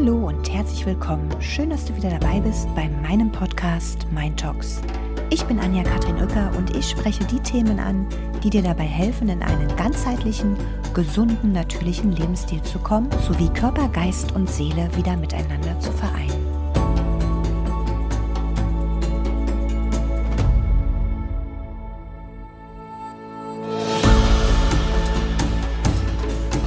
Hallo und herzlich willkommen. Schön, dass du wieder dabei bist bei meinem Podcast Mind Talks. Ich bin Anja Katrin Uecker und ich spreche die Themen an, die dir dabei helfen, in einen ganzheitlichen, gesunden, natürlichen Lebensstil zu kommen, sowie Körper, Geist und Seele wieder miteinander zu vereinen.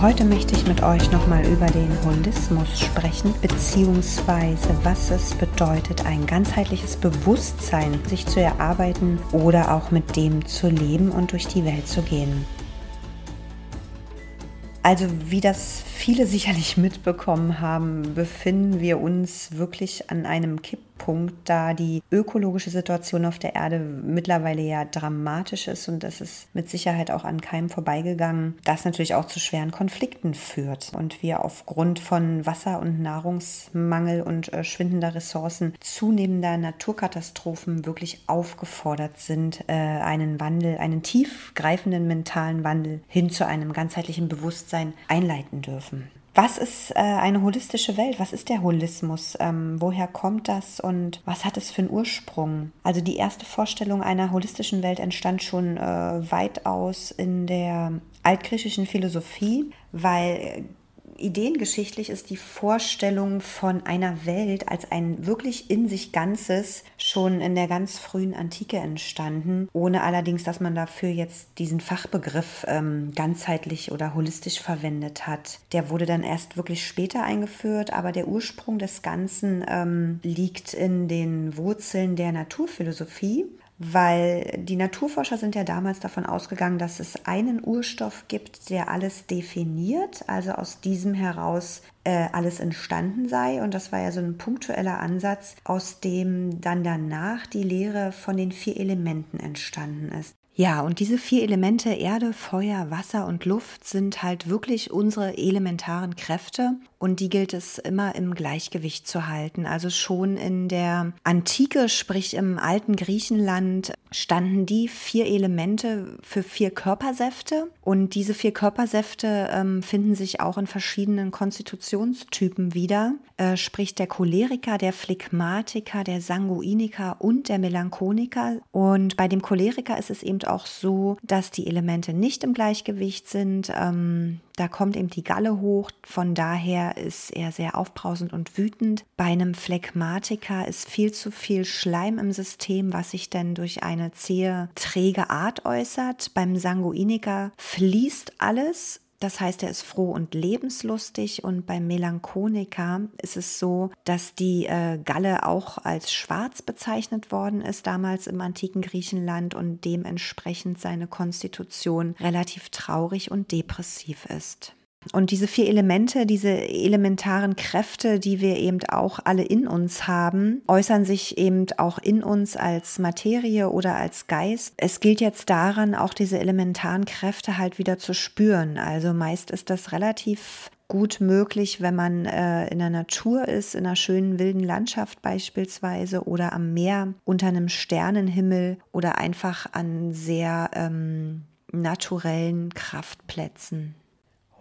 Heute möchte ich mit euch nochmal über den Holismus sprechen, beziehungsweise was es bedeutet, ein ganzheitliches Bewusstsein sich zu erarbeiten oder auch mit dem zu leben und durch die Welt zu gehen. Also wie das viele sicherlich mitbekommen haben, befinden wir uns wirklich an einem Kipppunkt, da die ökologische Situation auf der Erde mittlerweile ja dramatisch ist und das ist mit Sicherheit auch an keinem vorbeigegangen, das natürlich auch zu schweren Konflikten führt und wir aufgrund von Wasser- und Nahrungsmangel und äh, schwindender Ressourcen zunehmender Naturkatastrophen wirklich aufgefordert sind, äh, einen Wandel, einen tiefgreifenden mentalen Wandel hin zu einem ganzheitlichen Bewusstsein einleiten dürfen. Was ist äh, eine holistische Welt? Was ist der Holismus? Ähm, woher kommt das und was hat es für einen Ursprung? Also die erste Vorstellung einer holistischen Welt entstand schon äh, weitaus in der altgriechischen Philosophie, weil ideengeschichtlich ist die Vorstellung von einer Welt als ein wirklich in sich Ganzes schon in der ganz frühen Antike entstanden, ohne allerdings, dass man dafür jetzt diesen Fachbegriff ähm, ganzheitlich oder holistisch verwendet hat. Der wurde dann erst wirklich später eingeführt, aber der Ursprung des Ganzen ähm, liegt in den Wurzeln der Naturphilosophie weil die Naturforscher sind ja damals davon ausgegangen, dass es einen Urstoff gibt, der alles definiert, also aus diesem heraus äh, alles entstanden sei. Und das war ja so ein punktueller Ansatz, aus dem dann danach die Lehre von den vier Elementen entstanden ist. Ja, und diese vier Elemente Erde, Feuer, Wasser und Luft sind halt wirklich unsere elementaren Kräfte. Und die gilt es immer im Gleichgewicht zu halten. Also schon in der Antike, sprich im alten Griechenland, standen die vier Elemente für vier Körpersäfte. Und diese vier Körpersäfte ähm, finden sich auch in verschiedenen Konstitutionstypen wieder, äh, sprich der Choleriker, der Phlegmatiker, der Sanguiniker und der Melancholiker. Und bei dem Choleriker ist es eben auch so, dass die Elemente nicht im Gleichgewicht sind. Ähm, da kommt eben die Galle hoch, von daher ist er sehr aufbrausend und wütend. Bei einem Phlegmatiker ist viel zu viel Schleim im System, was sich dann durch eine zähe, träge Art äußert. Beim Sanguiniker fließt alles, das heißt, er ist froh und lebenslustig. Und beim Melancholiker ist es so, dass die äh, Galle auch als schwarz bezeichnet worden ist, damals im antiken Griechenland und dementsprechend seine Konstitution relativ traurig und depressiv ist. Und diese vier Elemente, diese elementaren Kräfte, die wir eben auch alle in uns haben, äußern sich eben auch in uns als Materie oder als Geist. Es gilt jetzt daran, auch diese elementaren Kräfte halt wieder zu spüren. Also meist ist das relativ gut möglich, wenn man äh, in der Natur ist, in einer schönen wilden Landschaft beispielsweise oder am Meer unter einem Sternenhimmel oder einfach an sehr ähm, naturellen Kraftplätzen.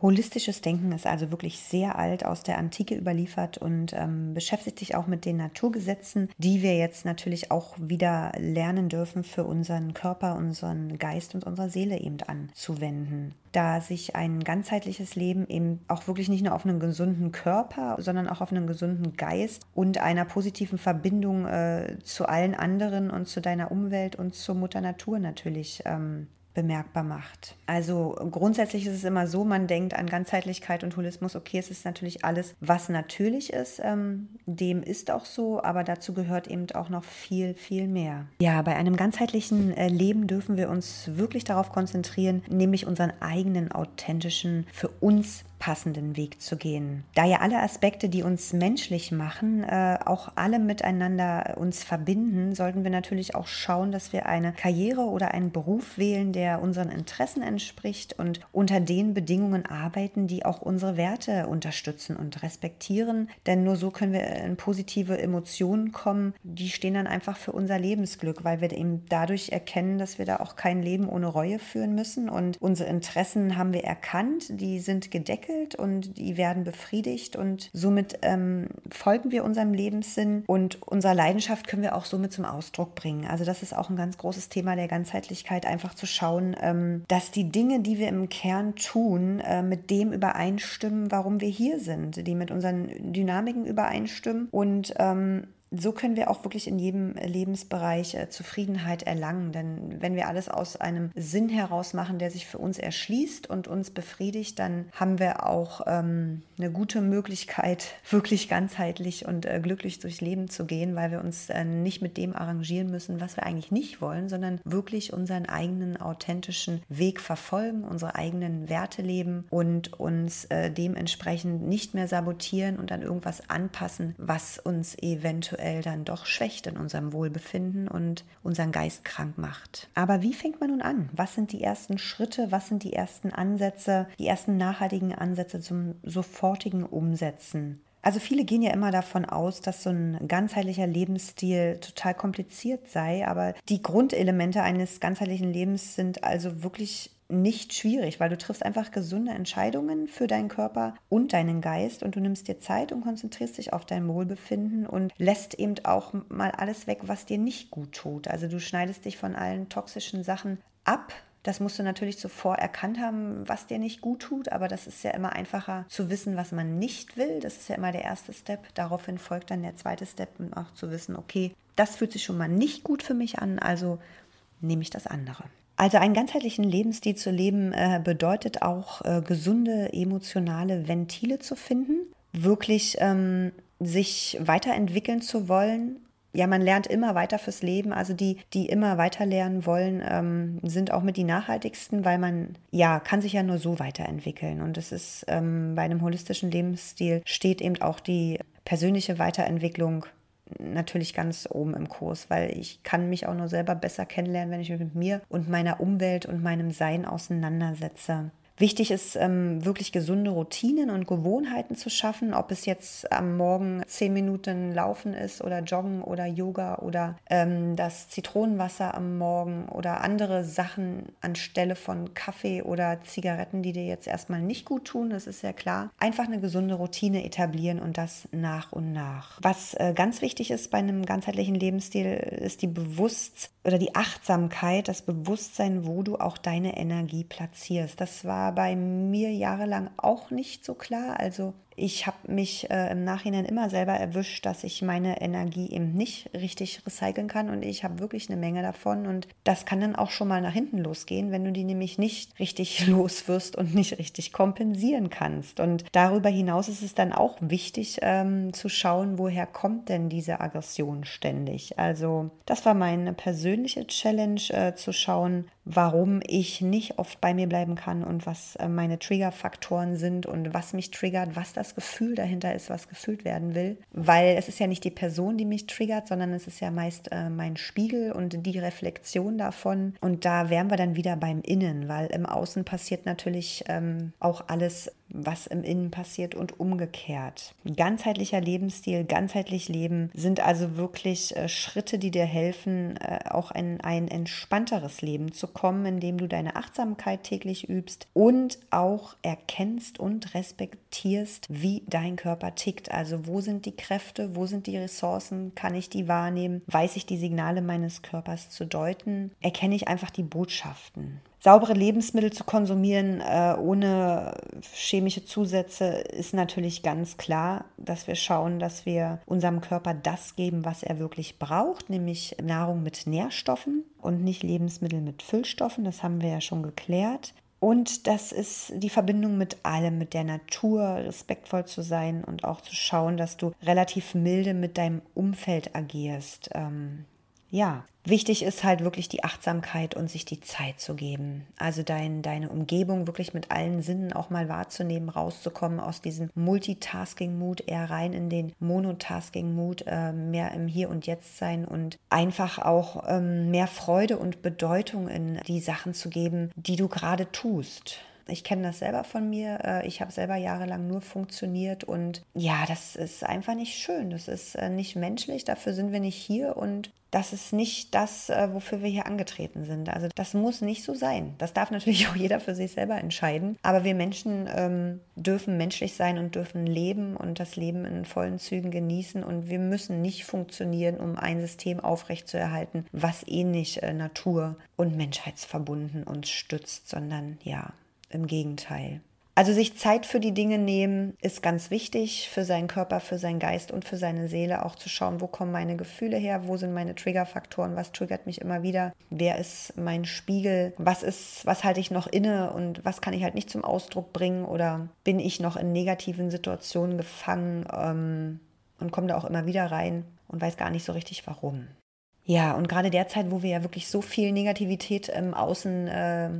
Holistisches Denken ist also wirklich sehr alt aus der Antike überliefert und ähm, beschäftigt sich auch mit den Naturgesetzen, die wir jetzt natürlich auch wieder lernen dürfen für unseren Körper, unseren Geist und unsere Seele eben anzuwenden. Da sich ein ganzheitliches Leben eben auch wirklich nicht nur auf einen gesunden Körper, sondern auch auf einen gesunden Geist und einer positiven Verbindung äh, zu allen anderen und zu deiner Umwelt und zur Mutter Natur natürlich ähm, bemerkbar macht. Also grundsätzlich ist es immer so, man denkt an Ganzheitlichkeit und Holismus, okay, es ist natürlich alles, was natürlich ist, ähm, dem ist auch so, aber dazu gehört eben auch noch viel, viel mehr. Ja, bei einem ganzheitlichen äh, Leben dürfen wir uns wirklich darauf konzentrieren, nämlich unseren eigenen authentischen, für uns passenden Weg zu gehen. Da ja alle Aspekte, die uns menschlich machen, äh, auch alle miteinander uns verbinden, sollten wir natürlich auch schauen, dass wir eine Karriere oder einen Beruf wählen, der unseren Interessen entspricht und unter den Bedingungen arbeiten, die auch unsere Werte unterstützen und respektieren. Denn nur so können wir in positive Emotionen kommen, die stehen dann einfach für unser Lebensglück, weil wir eben dadurch erkennen, dass wir da auch kein Leben ohne Reue führen müssen und unsere Interessen haben wir erkannt, die sind gedeckt entwickelt und die werden befriedigt und somit ähm, folgen wir unserem Lebenssinn und unsere Leidenschaft können wir auch somit zum Ausdruck bringen. Also das ist auch ein ganz großes Thema der Ganzheitlichkeit, einfach zu schauen, ähm, dass die Dinge, die wir im Kern tun, äh, mit dem übereinstimmen, warum wir hier sind, die mit unseren Dynamiken übereinstimmen und ähm, so können wir auch wirklich in jedem Lebensbereich äh, Zufriedenheit erlangen. Denn wenn wir alles aus einem Sinn heraus machen, der sich für uns erschließt und uns befriedigt, dann haben wir auch ähm, eine gute Möglichkeit, wirklich ganzheitlich und äh, glücklich durchs Leben zu gehen, weil wir uns äh, nicht mit dem arrangieren müssen, was wir eigentlich nicht wollen, sondern wirklich unseren eigenen authentischen Weg verfolgen, unsere eigenen Werte leben und uns äh, dementsprechend nicht mehr sabotieren und an irgendwas anpassen, was uns eventuell eventuell dann doch schwächt in unserem Wohlbefinden und unseren Geist krank macht. Aber wie fängt man nun an? Was sind die ersten Schritte? Was sind die ersten Ansätze, die ersten nachhaltigen Ansätze zum sofortigen Umsetzen? Also viele gehen ja immer davon aus, dass so ein ganzheitlicher Lebensstil total kompliziert sei, aber die Grundelemente eines ganzheitlichen Lebens sind also wirklich nicht schwierig, weil du triffst einfach gesunde Entscheidungen für deinen Körper und deinen Geist und du nimmst dir Zeit und konzentrierst dich auf dein Wohlbefinden und lässt eben auch mal alles weg, was dir nicht gut tut. Also du schneidest dich von allen toxischen Sachen ab. Das musst du natürlich zuvor erkannt haben, was dir nicht gut tut, aber das ist ja immer einfacher zu wissen, was man nicht will. Das ist ja immer der erste Step. Daraufhin folgt dann der zweite Step, um auch zu wissen, okay, das fühlt sich schon mal nicht gut für mich an, also nehme ich das andere. Also einen ganzheitlichen Lebensstil zu leben äh, bedeutet auch äh, gesunde emotionale Ventile zu finden, wirklich ähm, sich weiterentwickeln zu wollen. Ja, man lernt immer weiter fürs Leben. Also die, die immer weiter lernen wollen, ähm, sind auch mit die nachhaltigsten, weil man ja kann sich ja nur so weiterentwickeln. Und es ist ähm, bei einem holistischen Lebensstil steht eben auch die persönliche Weiterentwicklung natürlich ganz oben im Kurs, weil ich kann mich auch nur selber besser kennenlernen, wenn ich mich mit mir und meiner Umwelt und meinem Sein auseinandersetze. Wichtig ist ähm, wirklich gesunde Routinen und Gewohnheiten zu schaffen, ob es jetzt am Morgen zehn Minuten Laufen ist oder Joggen oder Yoga oder ähm, das Zitronenwasser am Morgen oder andere Sachen anstelle von Kaffee oder Zigaretten, die dir jetzt erstmal nicht gut tun, das ist ja klar. Einfach eine gesunde Routine etablieren und das nach und nach. Was äh, ganz wichtig ist bei einem ganzheitlichen Lebensstil, ist die Bewusst- oder die Achtsamkeit, das Bewusstsein, wo du auch deine Energie platzierst. Das war war bei mir jahrelang auch nicht so klar. Also ich habe mich äh, im Nachhinein immer selber erwischt, dass ich meine Energie eben nicht richtig recyceln kann und ich habe wirklich eine Menge davon und das kann dann auch schon mal nach hinten losgehen, wenn du die nämlich nicht richtig loswirst und nicht richtig kompensieren kannst. Und darüber hinaus ist es dann auch wichtig ähm, zu schauen, woher kommt denn diese Aggression ständig. Also das war meine persönliche Challenge, äh, zu schauen, warum ich nicht oft bei mir bleiben kann und was äh, meine Triggerfaktoren sind und was mich triggert, was das Gefühl dahinter ist, was gefühlt werden will. Weil es ist ja nicht die Person, die mich triggert, sondern es ist ja meist äh, mein Spiegel und die Reflexion davon. Und da wären wir dann wieder beim Innen, weil im Außen passiert natürlich ähm, auch alles was im Innen passiert und umgekehrt. Ganzheitlicher Lebensstil, ganzheitlich Leben sind also wirklich äh, Schritte, die dir helfen, äh, auch in ein entspannteres Leben zu kommen, indem du deine Achtsamkeit täglich übst und auch erkennst und respektierst, wie dein Körper tickt. Also wo sind die Kräfte, wo sind die Ressourcen, kann ich die wahrnehmen, weiß ich die Signale meines Körpers zu deuten, erkenne ich einfach die Botschaften saubere Lebensmittel zu konsumieren äh, ohne chemische Zusätze ist natürlich ganz klar, dass wir schauen, dass wir unserem Körper das geben, was er wirklich braucht, nämlich Nahrung mit Nährstoffen und nicht Lebensmittel mit Füllstoffen. Das haben wir ja schon geklärt. Und das ist die Verbindung mit allem, mit der Natur, respektvoll zu sein und auch zu schauen, dass du relativ milde mit deinem Umfeld agierst. Ähm, ja, wichtig ist halt wirklich die Achtsamkeit und sich die Zeit zu geben. Also dein, deine Umgebung wirklich mit allen Sinnen auch mal wahrzunehmen, rauszukommen aus diesem Multitasking-Mut, eher rein in den Monotasking-Mut, äh, mehr im Hier und Jetzt sein und einfach auch ähm, mehr Freude und Bedeutung in die Sachen zu geben, die du gerade tust. Ich kenne das selber von mir. Äh, ich habe selber jahrelang nur funktioniert und ja, das ist einfach nicht schön. Das ist äh, nicht menschlich. Dafür sind wir nicht hier und das ist nicht das, äh, wofür wir hier angetreten sind. Also das muss nicht so sein. Das darf natürlich auch jeder für sich selber entscheiden. Aber wir Menschen ähm, dürfen menschlich sein und dürfen leben und das Leben in vollen Zügen genießen. Und wir müssen nicht funktionieren, um ein System aufrechtzuerhalten, was eh nicht äh, natur- und menschheitsverbunden uns stützt, sondern ja, im Gegenteil. Also sich Zeit für die Dinge nehmen ist ganz wichtig für seinen Körper, für seinen Geist und für seine Seele. Auch zu schauen, wo kommen meine Gefühle her, wo sind meine Triggerfaktoren, was triggert mich immer wieder, wer ist mein Spiegel, was ist, was halte ich noch inne und was kann ich halt nicht zum Ausdruck bringen oder bin ich noch in negativen Situationen gefangen ähm, und komme da auch immer wieder rein und weiß gar nicht so richtig warum. Ja, und gerade derzeit, wo wir ja wirklich so viel Negativität im Außen äh,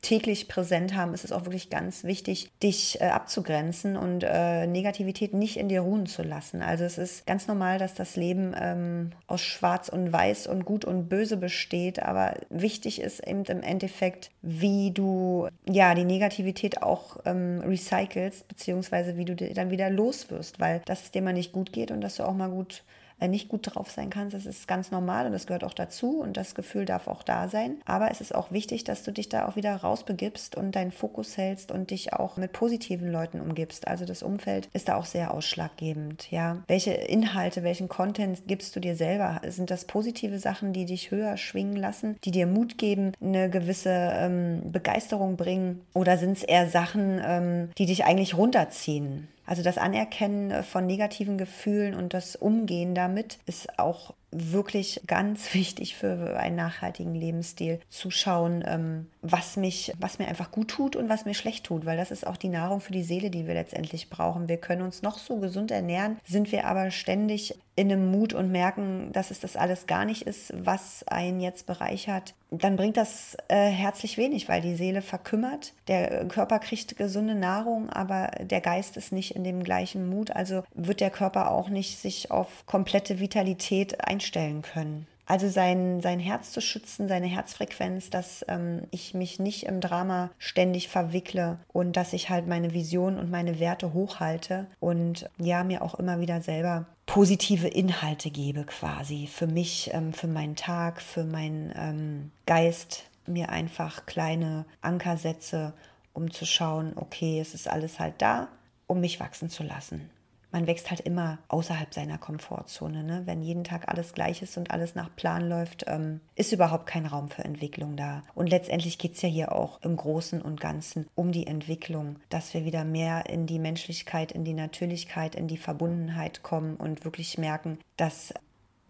täglich präsent haben, ist es auch wirklich ganz wichtig, dich äh, abzugrenzen und äh, Negativität nicht in dir ruhen zu lassen. Also es ist ganz normal, dass das Leben ähm, aus Schwarz und Weiß und Gut und Böse besteht, aber wichtig ist eben im Endeffekt, wie du ja die Negativität auch ähm, recycelst, beziehungsweise wie du dann wieder loswirst, weil dass es dir mal nicht gut geht und dass du auch mal gut nicht gut drauf sein kannst. Das ist ganz normal und das gehört auch dazu und das Gefühl darf auch da sein. Aber es ist auch wichtig, dass du dich da auch wieder rausbegibst und deinen Fokus hältst und dich auch mit positiven Leuten umgibst. Also das Umfeld ist da auch sehr ausschlaggebend. Ja, welche Inhalte, welchen Content gibst du dir selber? Sind das positive Sachen, die dich höher schwingen lassen, die dir Mut geben, eine gewisse ähm, Begeisterung bringen? Oder sind es eher Sachen, ähm, die dich eigentlich runterziehen? Also das Anerkennen äh, von negativen Gefühlen und das Umgehen damit ist auch wirklich ganz wichtig für einen nachhaltigen Lebensstil. Zu schauen, ähm, was mich, was mir einfach gut tut und was mir schlecht tut, weil das ist auch die Nahrung für die Seele, die wir letztendlich brauchen. Wir können uns noch so gesund ernähren, sind wir aber ständig in einem Mut und merken, dass es das alles gar nicht ist, was einen jetzt bereichert, dann bringt das äh, herzlich wenig, weil die Seele verkümmert, der Körper kriegt gesunde Nahrung, aber der Geist ist nicht in dem gleichen Mut, also wird der Körper auch nicht sich auf komplette Vitalität ein einstellen können. Also sein, sein Herz zu schützen, seine Herzfrequenz, dass ähm, ich mich nicht im Drama ständig verwickle und dass ich halt meine Vision und meine Werte hochhalte und ja, mir auch immer wieder selber positive Inhalte gebe quasi für mich, ähm, für meinen Tag, für meinen ähm, Geist, mir einfach kleine Anker setze, um zu schauen, okay, es ist alles halt da, um mich wachsen zu lassen man wächst halt immer außerhalb seiner Komfortzone. Ne? Wenn jeden Tag alles gleich ist und alles nach Plan läuft, ähm, ist überhaupt kein Raum für Entwicklung da. Und letztendlich geht es ja hier auch im Großen und Ganzen um die Entwicklung, dass wir wieder mehr in die Menschlichkeit, in die Natürlichkeit, in die Verbundenheit kommen und wirklich merken, dass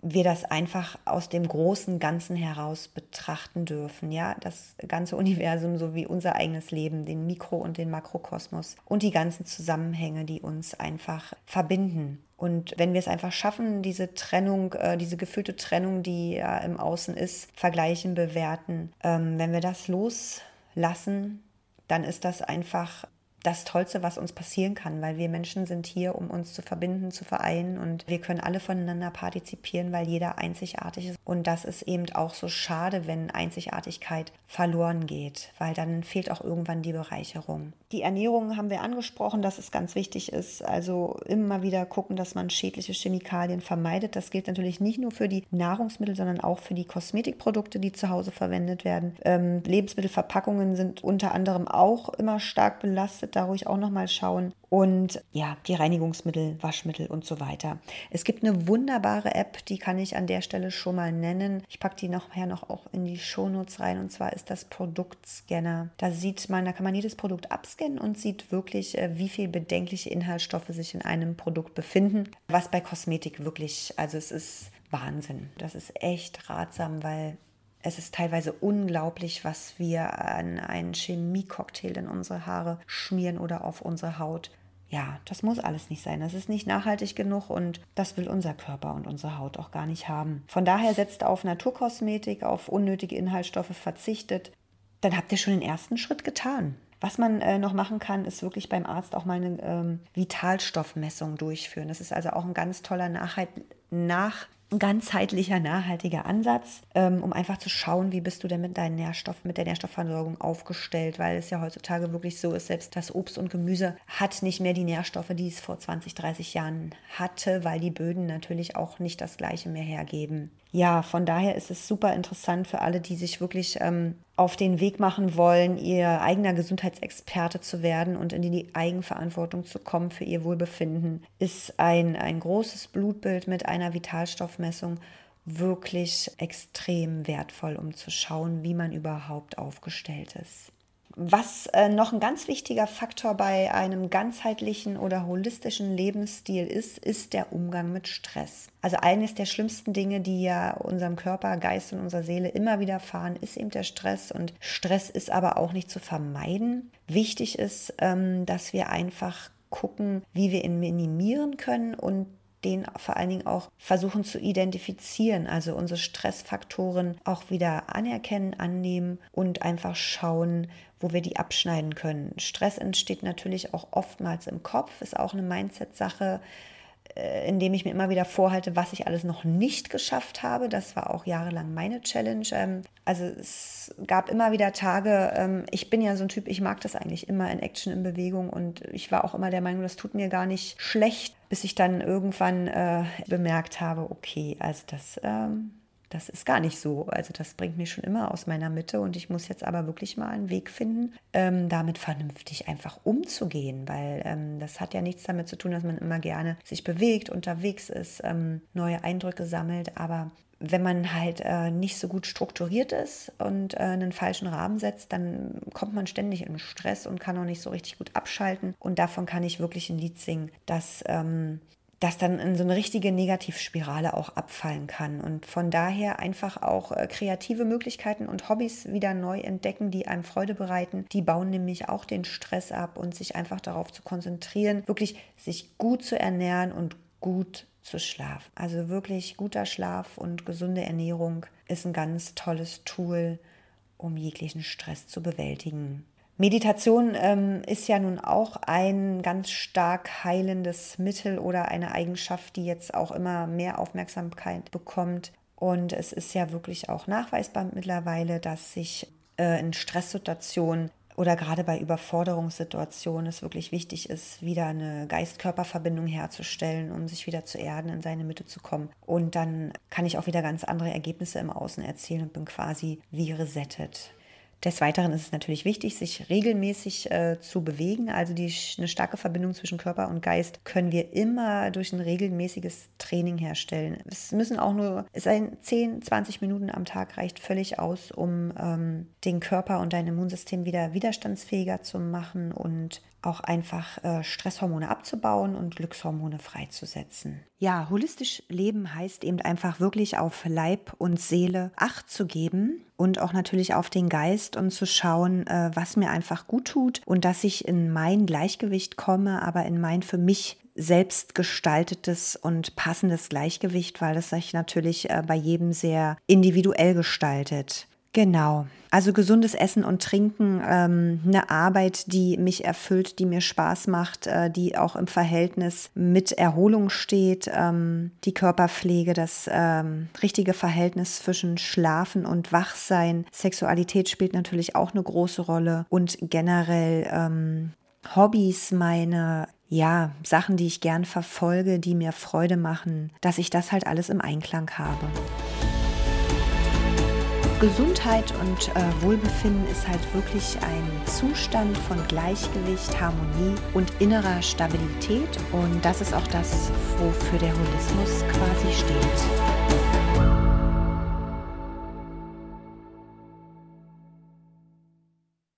wir das einfach aus dem großen Ganzen heraus betrachten dürfen, ja, das ganze Universum sowie unser eigenes Leben, den Mikro- und den Makrokosmos und die ganzen Zusammenhänge, die uns einfach verbinden. Und wenn wir es einfach schaffen, diese Trennung, äh, diese gefühlte Trennung, die ja im Außen ist, vergleichen, bewerten, ähm, wenn wir das loslassen, dann ist das einfach das Tollste, was uns passieren kann, weil wir Menschen sind hier, um uns zu verbinden, zu vereinen und wir können alle voneinander partizipieren, weil jeder einzigartig ist. Und das ist eben auch so schade, wenn Einzigartigkeit verloren geht, weil dann fehlt auch irgendwann die Bereicherung. Die Ernährung haben wir angesprochen, dass es ganz wichtig ist. Also immer wieder gucken, dass man schädliche Chemikalien vermeidet. Das gilt natürlich nicht nur für die Nahrungsmittel, sondern auch für die Kosmetikprodukte, die zu Hause verwendet werden. Ähm, Lebensmittelverpackungen sind unter anderem auch immer stark belastet. Da ruhig auch nochmal schauen und ja, die Reinigungsmittel, Waschmittel und so weiter. Es gibt eine wunderbare App, die kann ich an der Stelle schon mal nennen. Ich packe die nachher noch auch in die Shownotes rein und zwar ist das Produktscanner. Da sieht man, da kann man jedes Produkt abscannen und sieht wirklich, äh, wie viel bedenkliche Inhaltsstoffe sich in einem Produkt befinden. Was bei Kosmetik wirklich, also es ist Wahnsinn. Das ist echt ratsam, weil es ist teilweise unglaublich, was wir an einen Chemiecocktail in unsere Haare schmieren oder auf unsere Haut. Ja, das muss alles nicht sein. Das ist nicht nachhaltig genug und das will unser Körper und unsere Haut auch gar nicht haben. Von daher setzt auf Naturkosmetik, auf unnötige Inhaltsstoffe verzichtet. Dann habt ihr schon den ersten Schritt getan. Was man äh, noch machen kann, ist wirklich beim Arzt auch mal eine ähm, Vitalstoffmessung durchführen. Das ist also auch ein ganz toller Nachhalt, nach ganzheitlicher, nachhaltiger Ansatz, ähm, um einfach zu schauen, wie bist du denn mit deinen Nährstoffen, mit der Nährstoffversorgung aufgestellt, weil es ja heutzutage wirklich so ist, selbst das Obst und Gemüse hat nicht mehr die Nährstoffe, die es vor 20, 30 Jahren hatte, weil die Böden natürlich auch nicht das gleiche mehr hergeben. Ja, von daher ist es super interessant für alle, die sich wirklich ähm, auf den Weg machen wollen, ihr eigener Gesundheitsexperte zu werden und in die Eigenverantwortung zu kommen für ihr Wohlbefinden, ist ein, ein großes Blutbild mit einer Vitalstoffmessung wirklich extrem wertvoll, um zu schauen, wie man überhaupt aufgestellt ist. Was äh, noch ein ganz wichtiger Faktor bei einem ganzheitlichen oder holistischen Lebensstil ist, ist der Umgang mit Stress. Also eines der schlimmsten Dinge, die ja unserem Körper, Geist und unserer Seele immer wieder fahren, ist eben der Stress. Und Stress ist aber auch nicht zu vermeiden. Wichtig ist, ähm, dass wir einfach gucken, wie wir ihn minimieren können und den vor allen Dingen auch versuchen zu identifizieren, also unsere Stressfaktoren auch wieder anerkennen, annehmen und einfach schauen, wo wir die abschneiden können. Stress entsteht natürlich auch oftmals im Kopf, ist auch eine Mindset-Sache, indem ich mir immer wieder vorhalte, was ich alles noch nicht geschafft habe. Das war auch jahrelang meine Challenge. Ähm, also es gab immer wieder Tage, ähm, ich bin ja so ein Typ, ich mag das eigentlich immer in Action, in Bewegung und ich war auch immer der Meinung, das tut mir gar nicht schlecht, bis ich dann irgendwann äh, bemerkt habe, okay, also das ähm, das ist gar nicht so. Also das bringt mich schon immer aus meiner Mitte und ich muss jetzt aber wirklich mal einen Weg finden, ähm, damit vernünftig einfach umzugehen, weil ähm, das hat ja nichts damit zu tun, dass man immer gerne sich bewegt, unterwegs ist, ähm, neue Eindrücke sammelt, aber wenn man halt äh, nicht so gut strukturiert ist und äh, einen falschen Rahmen setzt, dann kommt man ständig in Stress und kann auch nicht so richtig gut abschalten. Und davon kann ich wirklich ein Lied singen, dass ähm, das dann in so eine richtige Negativspirale auch abfallen kann. Und von daher einfach auch äh, kreative Möglichkeiten und Hobbys wieder neu entdecken, die einem Freude bereiten. Die bauen nämlich auch den Stress ab und sich einfach darauf zu konzentrieren, wirklich sich gut zu ernähren und gut zu schlafen. Also wirklich guter Schlaf und gesunde Ernährung ist ein ganz tolles Tool, um jeglichen Stress zu bewältigen. Meditation ähm, ist ja nun auch ein ganz stark heilendes Mittel oder eine Eigenschaft, die jetzt auch immer mehr Aufmerksamkeit bekommt. Und es ist ja wirklich auch nachweisbar mittlerweile, dass sich äh, in Stresssituationen oder gerade bei Überforderungssituationen es wirklich wichtig ist, wieder eine Geist-Körper-Verbindung herzustellen, um sich wieder zu erden, in seine Mitte zu kommen. Und dann kann ich auch wieder ganz andere Ergebnisse im Außen erzielen und bin quasi wie resettet. Des Weiteren ist es natürlich wichtig, sich regelmäßig äh, zu bewegen. Also die, eine starke Verbindung zwischen Körper und Geist können wir immer durch ein regelmäßiges Training herstellen. Es müssen auch nur, es ein 10, 20 Minuten am Tag reicht völlig aus, um ähm, den Körper und dein Immunsystem wieder widerstandsfähiger zu machen und auch einfach äh, Stresshormone abzubauen und Glückshormone freizusetzen. Ja, holistisch leben heißt eben einfach wirklich auf Leib und Seele Acht zu geben und auch natürlich auf den Geist und zu schauen, äh, was mir einfach gut tut und dass ich in mein Gleichgewicht komme, aber in mein für mich selbst gestaltetes und passendes Gleichgewicht, weil es sich natürlich äh, bei jedem sehr individuell gestaltet. Genau. Also gesundes Essen und Trinken, ähm, eine Arbeit, die mich erfüllt, die mir Spaß macht, äh, die auch im Verhältnis mit Erholung steht, ähm, die Körperpflege, das ähm, richtige Verhältnis zwischen Schlafen und Wachsein. Sexualität spielt natürlich auch eine große Rolle und generell ähm, Hobbys, meine ja, Sachen, die ich gern verfolge, die mir Freude machen, dass ich das halt alles im Einklang habe. Gesundheit und äh, Wohlbefinden ist halt wirklich ein Zustand von Gleichgewicht, Harmonie und innerer Stabilität. Und das ist auch das, wofür der Holismus quasi steht.